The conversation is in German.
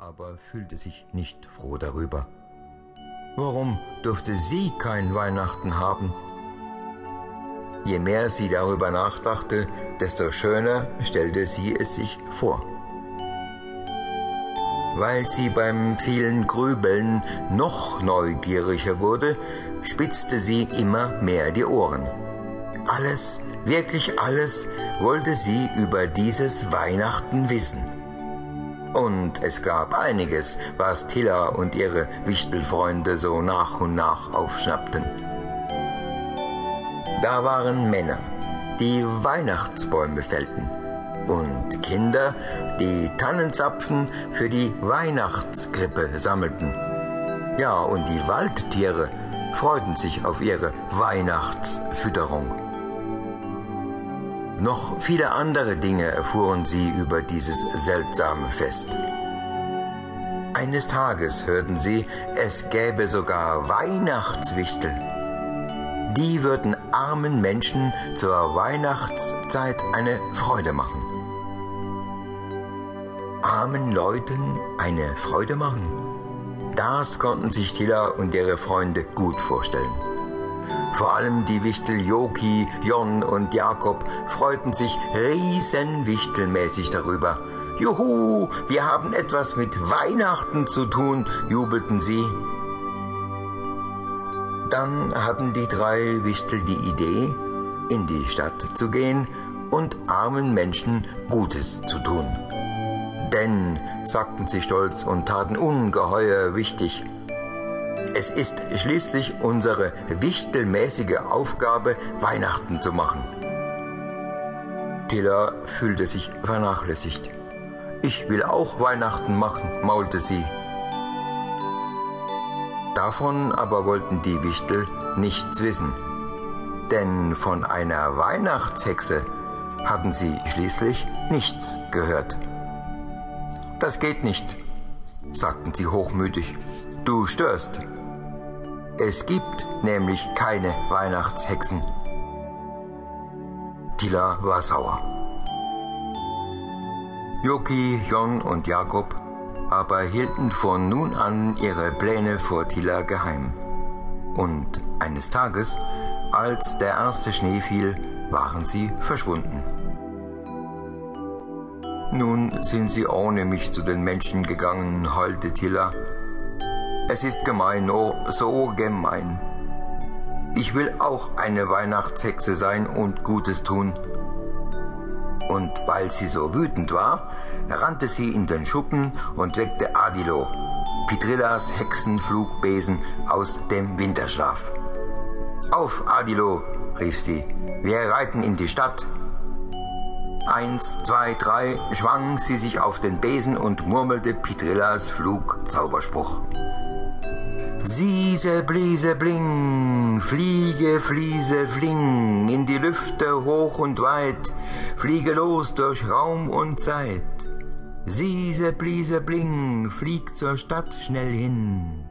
aber fühlte sich nicht froh darüber. Warum durfte sie kein Weihnachten haben? Je mehr sie darüber nachdachte, desto schöner stellte sie es sich vor. Weil sie beim vielen Grübeln noch neugieriger wurde, spitzte sie immer mehr die Ohren. Alles, wirklich alles, wollte sie über dieses Weihnachten wissen. Und es gab einiges, was Tilla und ihre Wichtelfreunde so nach und nach aufschnappten. Da waren Männer, die Weihnachtsbäume fällten und Kinder, die Tannenzapfen für die Weihnachtskrippe sammelten. Ja, und die Waldtiere freuten sich auf ihre Weihnachtsfütterung. Noch viele andere Dinge erfuhren sie über dieses seltsame Fest. Eines Tages hörten sie, es gäbe sogar Weihnachtswichtel. Die würden armen Menschen zur Weihnachtszeit eine Freude machen. Armen Leuten eine Freude machen? Das konnten sich Tilla und ihre Freunde gut vorstellen. Vor allem die Wichtel Joki, Jon und Jakob freuten sich riesenwichtelmäßig darüber. Juhu, wir haben etwas mit Weihnachten zu tun, jubelten sie. Dann hatten die drei Wichtel die Idee, in die Stadt zu gehen und armen Menschen Gutes zu tun. Denn, sagten sie stolz und taten ungeheuer wichtig, es ist schließlich unsere wichtelmäßige Aufgabe, Weihnachten zu machen. Tilla fühlte sich vernachlässigt. Ich will auch Weihnachten machen, maulte sie. Davon aber wollten die Wichtel nichts wissen, denn von einer Weihnachtshexe hatten sie schließlich nichts gehört. Das geht nicht, sagten sie hochmütig. Du störst. Es gibt nämlich keine Weihnachtshexen. Tila war sauer. Joki, Jon und Jakob aber hielten von nun an ihre Pläne vor Tila geheim. Und eines Tages, als der erste Schnee fiel, waren sie verschwunden. Nun sind sie ohne mich zu den Menschen gegangen, heulte Tilla. Es ist gemein, oh, so gemein. Ich will auch eine Weihnachtshexe sein und Gutes tun. Und weil sie so wütend war, rannte sie in den Schuppen und weckte Adilo, Pitrillas Hexenflugbesen, aus dem Winterschlaf. Auf, Adilo, rief sie, wir reiten in die Stadt. Eins, zwei, drei, schwang sie sich auf den Besen und murmelte Pitrillas Flugzauberspruch. Siese, bliese, bling, fliege, fliese, fling, in die Lüfte hoch und weit, fliege los durch Raum und Zeit. Siese, bliese, bling, flieg zur Stadt schnell hin.